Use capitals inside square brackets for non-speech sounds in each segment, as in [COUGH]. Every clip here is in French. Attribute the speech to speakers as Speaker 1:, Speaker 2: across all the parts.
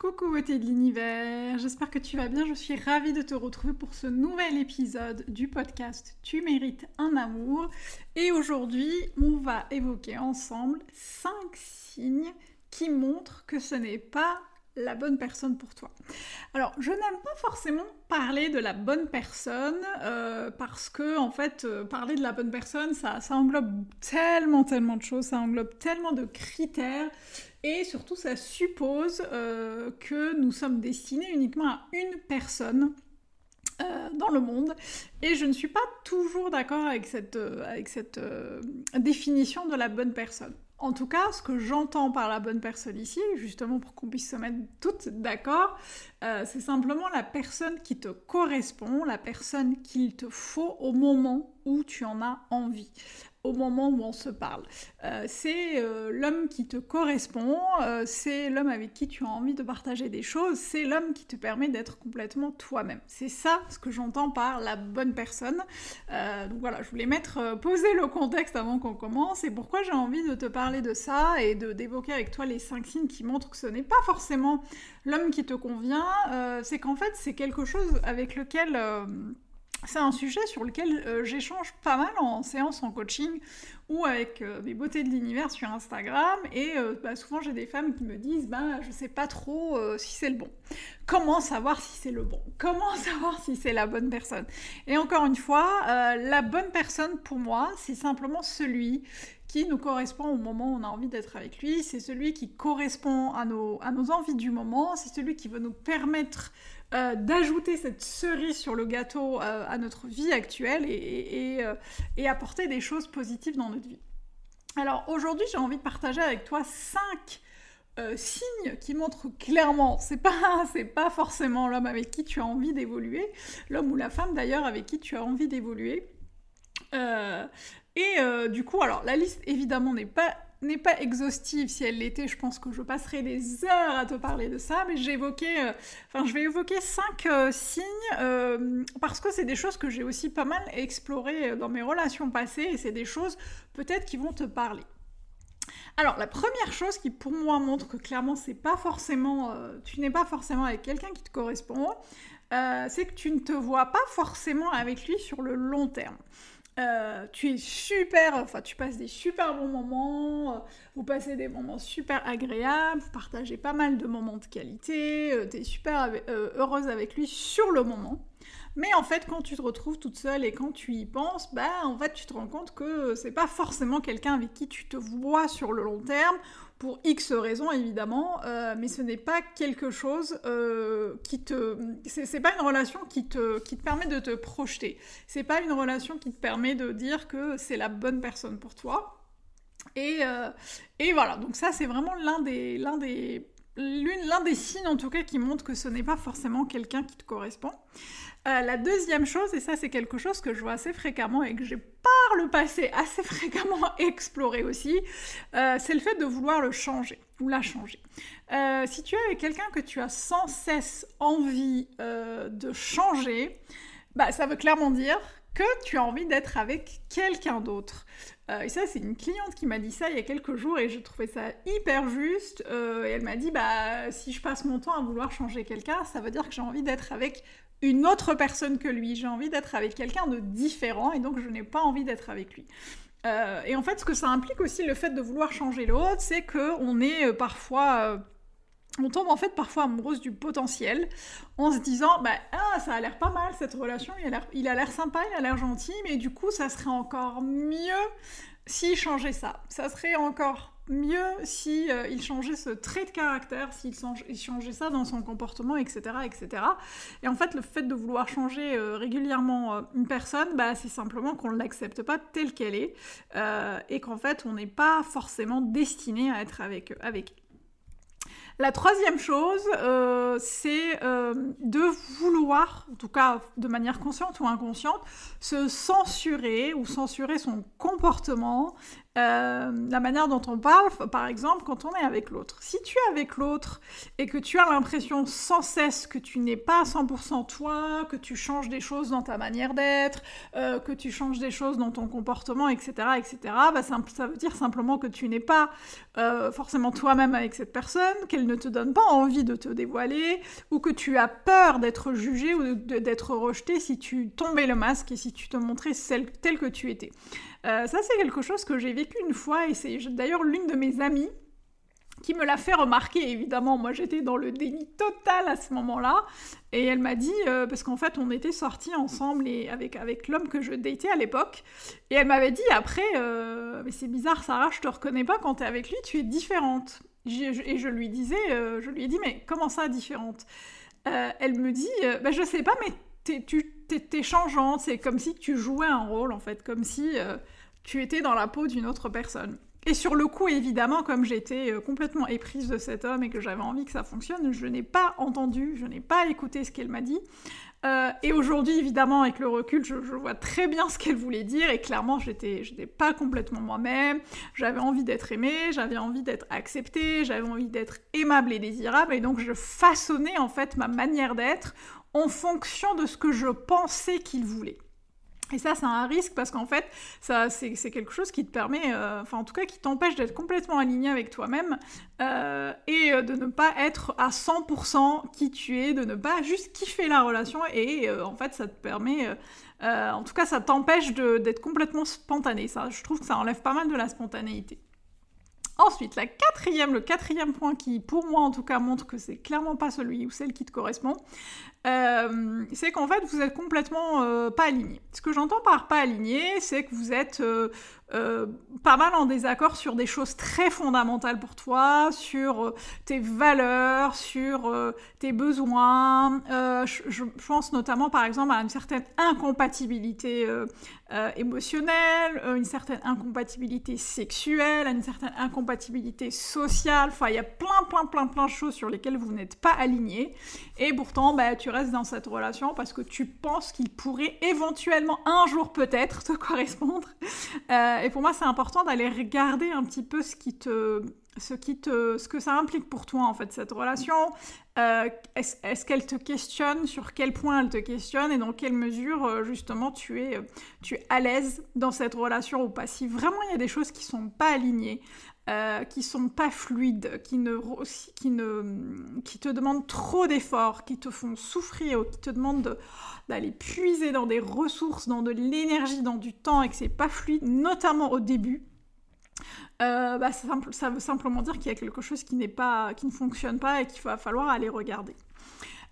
Speaker 1: Coucou beauté de l'univers, j'espère que tu vas bien, je suis ravie de te retrouver pour ce nouvel épisode du podcast Tu mérites un amour. Et aujourd'hui, on va évoquer ensemble 5 signes qui montrent que ce n'est pas la bonne personne pour toi. Alors, je n'aime pas forcément parler de la bonne personne euh, parce que, en fait, euh, parler de la bonne personne, ça, ça englobe tellement, tellement de choses, ça englobe tellement de critères et surtout, ça suppose euh, que nous sommes destinés uniquement à une personne euh, dans le monde. Et je ne suis pas toujours d'accord avec cette, euh, avec cette définition de la bonne personne. En tout cas, ce que j'entends par la bonne personne ici, justement pour qu'on puisse se mettre toutes d'accord, c'est simplement la personne qui te correspond, la personne qu'il te faut au moment où tu en as envie au moment où on se parle. Euh, c'est euh, l'homme qui te correspond, euh, c'est l'homme avec qui tu as envie de partager des choses, c'est l'homme qui te permet d'être complètement toi-même. C'est ça ce que j'entends par la bonne personne. donc voilà, je voulais mettre, poser le contexte avant qu'on commence et pourquoi j'ai envie de te parler de ça et de d'évoquer avec toi les cinq signes qui montrent que ce n'est pas forcément l'homme qui te convient, c'est qu'en fait c'est quelque chose avec lequel c'est un sujet sur lequel euh, j'échange pas mal en séance en coaching ou avec euh, mes beautés de l'univers sur Instagram et euh, bah, souvent j'ai des femmes qui me disent bah je sais pas trop si c'est le bon. Comment savoir si c'est le bon? Comment [LAUGHS] savoir si c'est la bonne personne? Et encore une fois, la bonne personne pour moi, c'est simplement celui qui nous correspond au moment où on a envie d'être avec lui, c'est celui qui correspond à nos, à nos envies du moment, c'est celui qui veut nous permettre euh, d'ajouter cette cerise sur le gâteau euh, à notre vie actuelle euh, et, apporter des choses positives dans notre vie. Alors aujourd'hui, j'ai envie de partager avec toi cinq signes qui montrent clairement, c'est pas, [LAUGHS] pas forcément l'homme avec qui tu as envie d'évoluer, l'homme ou la femme d'ailleurs avec qui tu as envie d'évoluer. Et du coup, alors la liste évidemment n'est pas n'est pas exhaustive. Si elle l'était, je pense que je passerai des heures à te parler de ça, mais j'ai évoqué, euh, enfin, je vais évoquer cinq euh, signes euh, parce que c'est des choses que j'ai aussi pas mal explorées dans mes relations passées et c'est des choses peut-être qui vont te parler. Alors, la première chose qui pour moi montre que clairement c'est pas forcément, tu n'es pas forcément avec quelqu'un qui te correspond, c'est que tu ne te vois pas forcément avec lui sur le long terme. Euh, tu es super, enfin tu passes des super bons moments, euh, vous passez des moments super agréables, vous partagez pas mal de moments de qualité, euh, tu es super heureuse avec lui sur le moment. Mais en fait, quand tu te retrouves toute seule et quand tu y penses, bah en fait, tu te rends compte que c'est pas forcément quelqu'un avec qui tu te vois sur le long terme pour X raisons évidemment, euh, mais ce n'est pas quelque chose euh, qui te... C'est pas une relation qui te, qui te permet de te projeter. C'est pas une relation qui te permet de dire que c'est la bonne personne pour toi. Et, euh, et voilà, donc ça c'est vraiment l'un des, l'un des, l'un des signes en tout cas qui montre que ce n'est pas forcément quelqu'un qui te correspond. Euh, la deuxième chose, et ça c'est quelque chose que je vois assez fréquemment et que j'ai par le passé [LAUGHS] assez fréquemment [LAUGHS] exploré aussi, euh, c'est le fait de vouloir le changer ou la changer. Euh, si tu es avec quelqu'un que tu as sans cesse envie de changer, bah, ça veut clairement dire que tu as envie d'être avec quelqu'un d'autre. et ça, c'est une cliente qui m'a dit ça il y a quelques jours et je trouvais ça hyper juste. et elle m'a dit, bah, si je passe mon temps à vouloir changer quelqu'un, ça veut dire que j'ai envie d'être avec une autre personne que lui. J'ai envie d'être avec quelqu'un de différent et donc je n'ai pas envie d'être avec lui. Euh, et en fait, ce que ça implique aussi, le fait de vouloir changer l'autre, c'est qu'on est euh, parfois... Euh, on tombe en fait parfois amoureuse du potentiel en se disant bah ah, ça a l'air pas mal cette relation, il a l'air sympa, il a l'air gentil, mais du coup ça serait encore mieux s'il changeait ça. Ça serait encore mieux si il changeait ce trait de caractère, s'il changeait ça dans son comportement, etc., etc. Et en fait, le fait de vouloir changer régulièrement une personne, bah, c'est simplement qu'on ne l'accepte pas telle qu'elle est et qu'en fait, on n'est pas forcément destiné à être avec, avec la troisième chose, euh, c'est euh, de vouloir, en tout cas de manière consciente ou inconsciente, se censurer ou censurer son comportement euh, la manière dont on parle, par exemple, quand on est avec l'autre. Si tu es avec l'autre et que tu as l'impression sans cesse que tu n'es pas 100% toi, que tu changes des choses dans ta manière d'être, euh, que tu changes des choses dans ton comportement, etc., etc., bah, ça, veut dire simplement que tu n'es pas euh, forcément toi-même avec cette personne, qu'elle ne te donne pas envie de te dévoiler, ou que tu as peur d'être jugé ou d'être rejeté si tu tombais le masque et si tu te montrais tel que tu étais. Euh, ça, c'est quelque chose que j'ai vécu une fois, et c'est d'ailleurs l'une de mes amies qui me l'a fait remarquer, évidemment. Moi, j'étais dans le déni total à ce moment-là. Et elle m'a dit, euh, parce qu'en fait, on était sortis ensemble et avec, avec l'homme que je datais à l'époque. Et elle m'avait dit après, euh, mais c'est bizarre, Sarah, je te reconnais pas quand t'es avec lui, tu es différente. et je lui disais, je lui ai dit, mais comment ça, différente? Elle me dit, bah, je sais pas, mais t'es changeante, c'est comme si tu jouais un rôle en fait, comme si euh, tu étais dans la peau d'une autre personne. Et sur le coup, évidemment, comme j'étais euh, complètement éprise de cet homme et que j'avais envie que ça fonctionne, je n'ai pas entendu, je n'ai pas écouté ce qu'elle m'a dit. Euh, et aujourd'hui, évidemment, avec le recul, je, vois très bien ce qu'elle voulait dire et clairement, j'étais, j'étais pas complètement moi-même. J'avais envie d'être aimée, j'avais envie d'être acceptée, j'avais envie d'être aimable et désirable et donc je façonnais en fait ma manière d'être en fonction de ce que je pensais qu'il voulait. Et ça, c'est un risque parce qu'en fait, ça, c'est, quelque chose qui te permet, euh, enfin en tout cas, qui t'empêche d'être complètement aligné avec toi-même euh, et euh, de ne pas être à 100% qui tu es, de ne pas juste kiffer la relation et en fait, ça te permet, en tout cas, ça t'empêche d'être complètement spontané. Ça, je trouve que ça enlève pas mal de la spontanéité. Ensuite, le quatrième point qui, pour moi en tout cas, montre que c'est clairement pas celui ou celle qui te correspond, euh, c'est qu'en fait, vous êtes complètement euh, pas aligné. Ce que j'entends par pas aligné, c'est que vous êtes euh, pas mal en désaccord sur des choses très fondamentales pour toi, sur euh, tes valeurs, sur euh, tes besoins. Je, pense notamment par exemple à une certaine incompatibilité émotionnelle, une certaine incompatibilité sexuelle, une certaine incompatibilité sociale. Enfin, il y a plein, plein, plein, plein de choses sur lesquelles vous n'êtes pas aligné. Et pourtant, bah, tu restes dans cette relation parce que tu penses qu'il pourrait éventuellement un jour peut-être te [LAUGHS] correspondre et pour moi, c'est important d'aller regarder un petit peu ce qui te, ce qui te, ce que ça implique pour toi en fait cette relation. Euh, est-ce, qu'elle te questionne? Sur quel point elle te questionne? Et dans quelle mesure euh, justement tu es, tu es à l'aise dans cette relation ou pas? Si vraiment il y a des choses qui sont pas alignées, euh, qui sont pas fluides, qui ne, qui te demandent trop d'efforts, qui te font souffrir, qui te demandent d'aller puiser dans des ressources, dans de l'énergie, dans du temps, et que c'est pas fluide, notamment au début. Euh, bah, ça, veut simplement dire qu'il y a quelque chose qui, pas, qui ne fonctionne pas et qu'il va falloir aller regarder.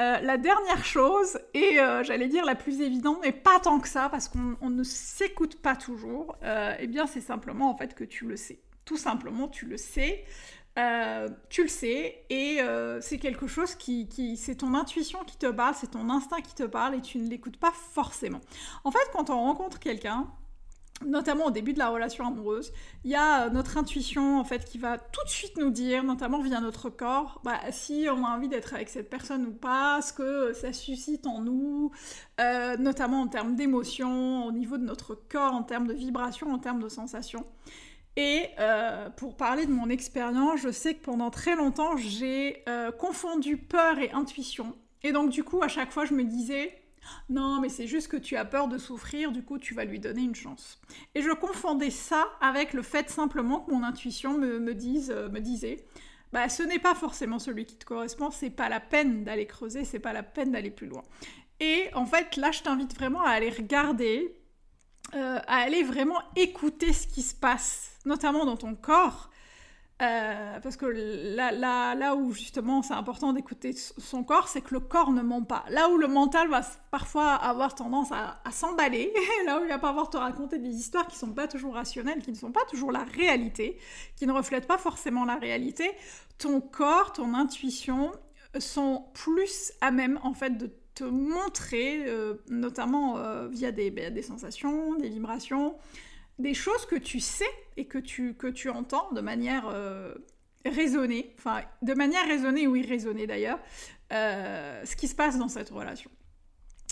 Speaker 1: Euh, la dernière chose, et j'allais dire la plus évidente, mais pas tant que ça, parce qu'on ne s'écoute pas toujours, eh bien c'est simplement en fait que tu le sais. Tout simplement, tu le sais. Euh, tu le sais, et euh, c'est quelque chose qui, c'est ton intuition qui te parle, c'est ton instinct qui te parle, et tu ne l'écoutes pas forcément. En fait, quand on rencontre quelqu'un, notamment au début de la relation amoureuse, il y a notre intuition en fait qui va tout de suite nous dire, notamment via notre corps, bah, si on a envie d'être avec cette personne ou pas, ce que ça suscite en nous, euh, notamment en termes d'émotions, au niveau de notre corps, en termes de vibrations, en termes de sensations. Et euh, pour parler de mon expérience, je sais que pendant très longtemps, j'ai euh, confondu peur et intuition. Et donc du coup, à chaque fois, je me disais, non, mais c'est juste que tu as peur de souffrir, du coup, tu vas lui donner une chance. Et je confondais ça avec le fait simplement que mon intuition me, dise, euh, me disait, bah, ce n'est pas forcément celui qui te correspond, c'est pas la peine d'aller creuser, c'est pas la peine d'aller plus loin. Et en fait, là, je t'invite vraiment à aller regarder, à aller vraiment écouter ce qui se passe notamment dans ton corps, Euh, parce que là, là, là où justement c'est important d'écouter son corps, c'est que le corps ne ment pas. Là où le mental va parfois avoir tendance à, s'emballer, [LAUGHS] là où il va pas avoir te raconter des histoires qui sont pas toujours rationnelles, qui ne sont pas toujours la réalité, qui ne reflètent pas forcément la réalité, ton corps, ton intuition sont plus à même en fait de te montrer, euh, notamment euh, via des, ben, des sensations, des vibrations, des choses que tu sais et que tu, que tu entends de manière euh, raisonnée, enfin de manière raisonnée ou irraisonnée d'ailleurs, euh, ce qui se passe dans cette relation.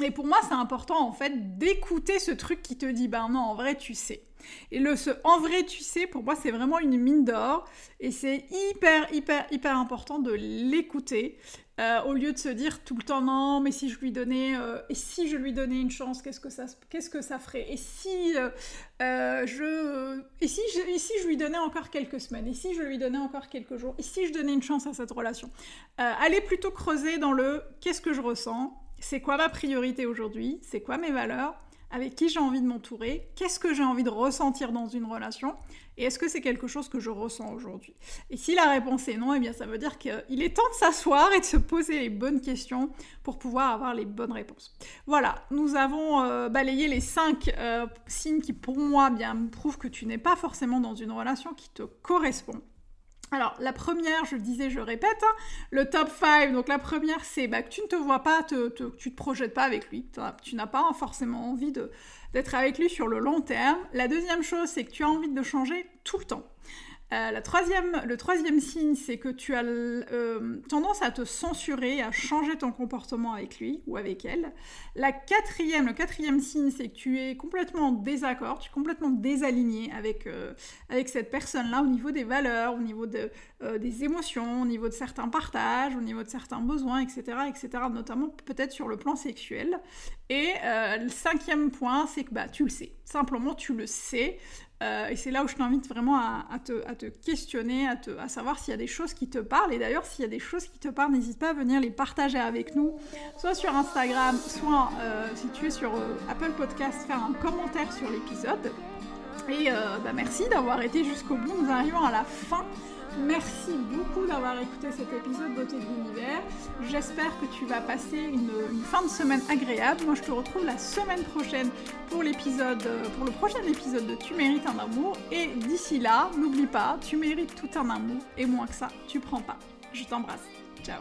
Speaker 1: Et pour moi, c'est important en fait d'écouter ce truc qui te dit ben non, en vrai, tu sais. Et le ce en vrai, tu sais, pour moi, c'est vraiment une mine d'or. Et c'est hyper, hyper, hyper important de l'écouter euh, au lieu de se dire tout le temps non, mais si je lui donnais, euh, et si je lui donnais une chance, qu'est-ce que ça, ferait? Et si euh, je, et si je, et si je lui donnais encore quelques semaines? Et si je lui donnais encore quelques jours? Et si je donnais une chance à cette relation? Allez plutôt creuser dans le qu'est-ce que je ressens C'est quoi ma priorité aujourd'hui? C'est quoi mes valeurs? Avec qui j'ai envie de m'entourer, qu'est-ce que j'ai envie de ressentir dans une relation, et est-ce que c'est quelque chose que je ressens aujourd'hui? Et si la réponse est non, eh bien ça veut dire qu'il est temps de s'asseoir et de se poser les bonnes questions pour pouvoir avoir les bonnes réponses. Voilà, nous avons euh, balayé les cinq euh, signes qui pour moi bien prouvent que tu n'es pas forcément dans une relation qui te correspond. Alors, la première, je le disais, je répète, hein, le top 5, donc la première, c'est bah, que tu ne te vois pas, tu te projettes pas avec lui, tu n'as pas forcément envie d'être avec lui sur le long terme. La deuxième chose, c'est que tu as envie de changer tout le temps. Euh, la troisième, le troisième signe, c'est que tu as euh, tendance à te censurer, à changer ton comportement avec lui ou avec elle. La quatrième, le quatrième signe, c'est que tu es complètement en désaccord, tu es complètement désaligné avec, euh, avec cette personne-là au niveau des valeurs, au niveau de, des émotions, au niveau de certains partages, au niveau de certains besoins, etc., etc., notamment peut-être sur le plan sexuel. Et le cinquième point, c'est que bah, tu le sais. Simplement, tu le sais. Euh, et c'est là où je t'invite vraiment à, te, questionner, à, savoir s'il y a des choses qui te parlent. Et d'ailleurs, s'il y a des choses qui te parlent, n'hésite pas à venir les partager avec nous, soit sur Instagram, soit euh, si tu es sur euh, Apple Podcast, faire un commentaire sur l'épisode. Et bah, merci d'avoir été jusqu'au bout. Nous arrivons à la fin Merci beaucoup d'avoir écouté cet épisode Beauté de l'univers. J'espère que tu vas passer une, fin de semaine agréable. Moi, je te retrouve la semaine prochaine pour l'épisode, pour le prochain épisode de Tu mérites un amour. Et d'ici là, n'oublie pas, tu mérites tout un amour et moins que ça, tu prends pas. Je t'embrasse. Ciao.